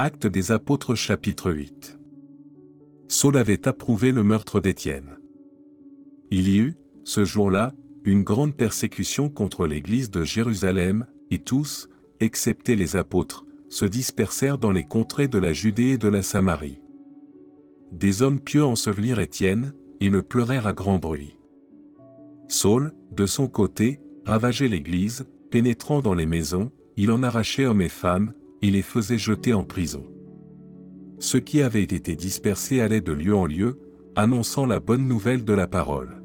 Acte des Apôtres chapitre 8. Saul avait approuvé le meurtre d'Étienne. Il y eut, ce jour-là, une grande persécution contre l'église de Jérusalem, et tous, excepté les apôtres, se dispersèrent dans les contrées de la Judée et de la Samarie. Des hommes pieux ensevelirent Étienne, et le pleurèrent à grand bruit. Saul, de son côté, ravageait l'église, pénétrant dans les maisons, il en arrachait hommes et femmes, et les faisait jeter en prison. Ceux qui avaient été dispersés allaient de lieu en lieu, annonçant la bonne nouvelle de la parole.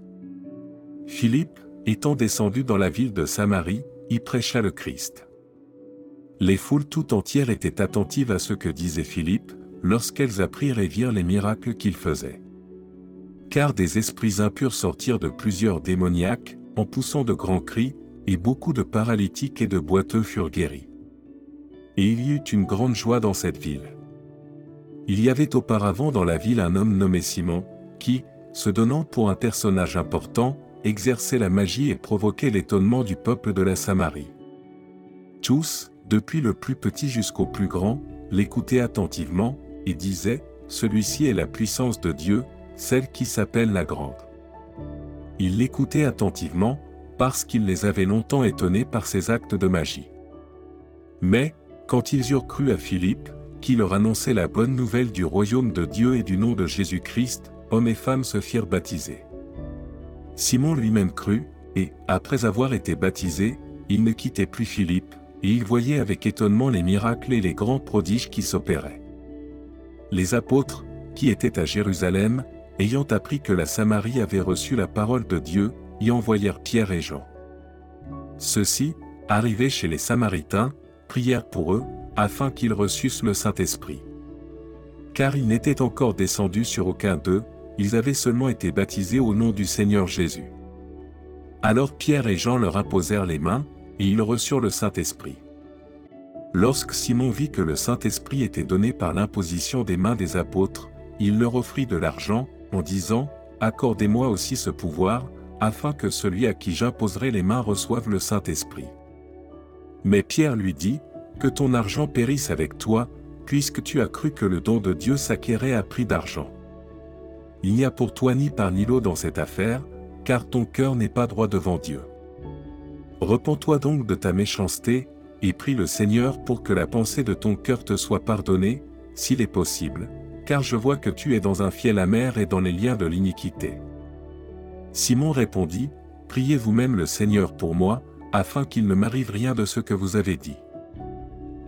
Philippe, étant descendu dans la ville de Samarie, y prêcha le Christ. Les foules tout entières étaient attentives à ce que disait Philippe, lorsqu'elles apprirent et virent les miracles qu'il faisait. Car des esprits impurs sortirent de plusieurs démoniaques, en poussant de grands cris, et beaucoup de paralytiques et de boiteux furent guéris. Et il y eut une grande joie dans cette ville. Il y avait auparavant dans la ville un homme nommé Simon, qui, se donnant pour un personnage important, exerçait la magie et provoquait l'étonnement du peuple de la Samarie. Tous, depuis le plus petit jusqu'au plus grand, l'écoutaient attentivement, et disaient, Celui-ci est la puissance de Dieu, celle qui s'appelle la grande. Ils l'écoutaient attentivement, parce qu'il les avait longtemps étonnés par ses actes de magie. Mais, quand ils eurent cru à Philippe, qui leur annonçait la bonne nouvelle du royaume de Dieu et du nom de Jésus-Christ, hommes et femmes se firent baptiser. Simon lui-même crut, et, après avoir été baptisé, il ne quittait plus Philippe, et il voyait avec étonnement les miracles et les grands prodiges qui s'opéraient. Les apôtres, qui étaient à Jérusalem, ayant appris que la Samarie avait reçu la parole de Dieu, y envoyèrent Pierre et Jean. Ceux-ci, arrivés chez les Samaritains, prièrent pour eux, afin qu'ils reçussent le Saint-Esprit. Car ils n'étaient encore descendus sur aucun d'eux, ils avaient seulement été baptisés au nom du Seigneur Jésus. Alors Pierre et Jean leur imposèrent les mains, et ils reçurent le Saint-Esprit. Lorsque Simon vit que le Saint-Esprit était donné par l'imposition des mains des apôtres, il leur offrit de l'argent, en disant, Accordez-moi aussi ce pouvoir, afin que celui à qui j'imposerai les mains reçoive le Saint-Esprit. Mais Pierre lui dit, Que ton argent périsse avec toi, puisque tu as cru que le don de Dieu s'acquérait à prix d'argent. Il n'y a pour toi ni part ni lot dans cette affaire, car ton cœur n'est pas droit devant Dieu. Repends-toi donc de ta méchanceté, et prie le Seigneur pour que la pensée de ton cœur te soit pardonnée, s'il est possible, car je vois que tu es dans un fiel amer et dans les liens de l'iniquité. Simon répondit, Priez vous-même le Seigneur pour moi, afin qu'il ne m'arrive rien de ce que vous avez dit.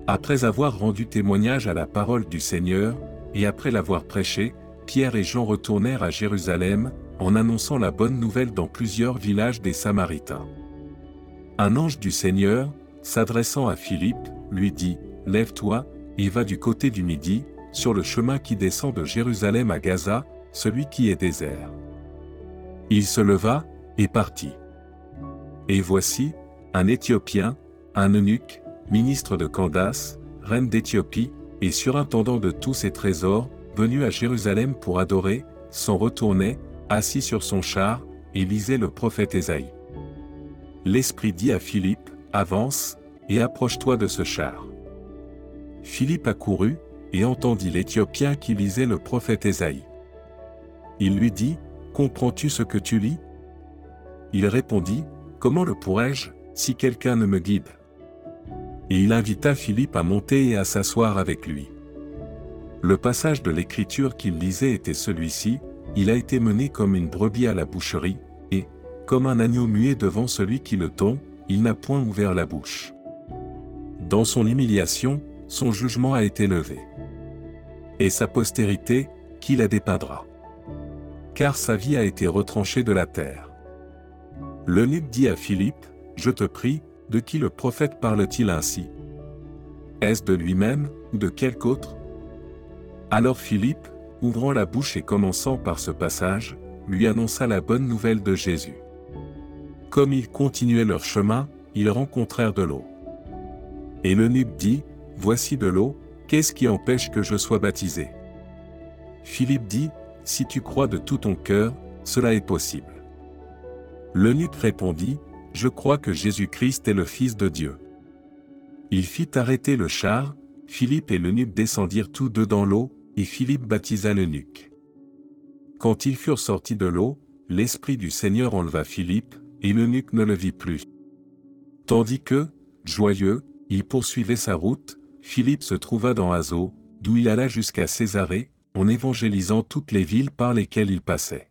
Après avoir rendu témoignage à la parole du Seigneur, et après l'avoir prêché, Pierre et Jean retournèrent à Jérusalem, en annonçant la bonne nouvelle dans plusieurs villages des Samaritains. Un ange du Seigneur, s'adressant à Philippe, lui dit, Lève-toi, et va du côté du midi, sur le chemin qui descend de Jérusalem à Gaza, celui qui est désert. Il se leva, et partit. Et voici, un Éthiopien, un eunuque, ministre de Candace, reine d'Éthiopie, et surintendant de tous ses trésors, venu à Jérusalem pour adorer, s'en retournait, assis sur son char, et lisait le prophète Ésaïe. L'Esprit dit à Philippe, Avance, et approche-toi de ce char. Philippe accourut, et entendit l'Éthiopien qui lisait le prophète Ésaïe. Il lui dit, Comprends-tu ce que tu lis? Il répondit, Comment le pourrais-je, si quelqu'un ne me guide Et il invita Philippe à monter et à s'asseoir avec lui. Le passage de l'écriture qu'il lisait était celui-ci, il a été mené comme une brebis à la boucherie, et, comme un agneau muet devant celui qui le tond, il n'a point ouvert la bouche. Dans son humiliation, son jugement a été levé. Et sa postérité, qui la dépeindra Car sa vie a été retranchée de la terre. L'eunuque dit à Philippe, Je te prie, de qui le prophète parle-t-il ainsi? Est-ce de lui-même, ou de quelque autre? Alors Philippe, ouvrant la bouche et commençant par ce passage, lui annonça la bonne nouvelle de Jésus. Comme ils continuaient leur chemin, ils rencontrèrent de l'eau. Et l'eunuque dit, Voici de l'eau, qu'est-ce qui empêche que je sois baptisé? Philippe dit, Si tu crois de tout ton cœur, cela est possible. L'eunuque répondit, Je crois que Jésus-Christ est le Fils de Dieu. Il fit arrêter le char, Philippe et l'eunuque descendirent tous deux dans l'eau, et Philippe baptisa l'eunuque. Quand ils furent sortis de l'eau, l'Esprit du Seigneur enleva Philippe, et l'eunuque ne le vit plus. Tandis que, joyeux, il poursuivait sa route, Philippe se trouva dans Azo, d'où il alla jusqu'à Césarée, en évangélisant toutes les villes par lesquelles il passait.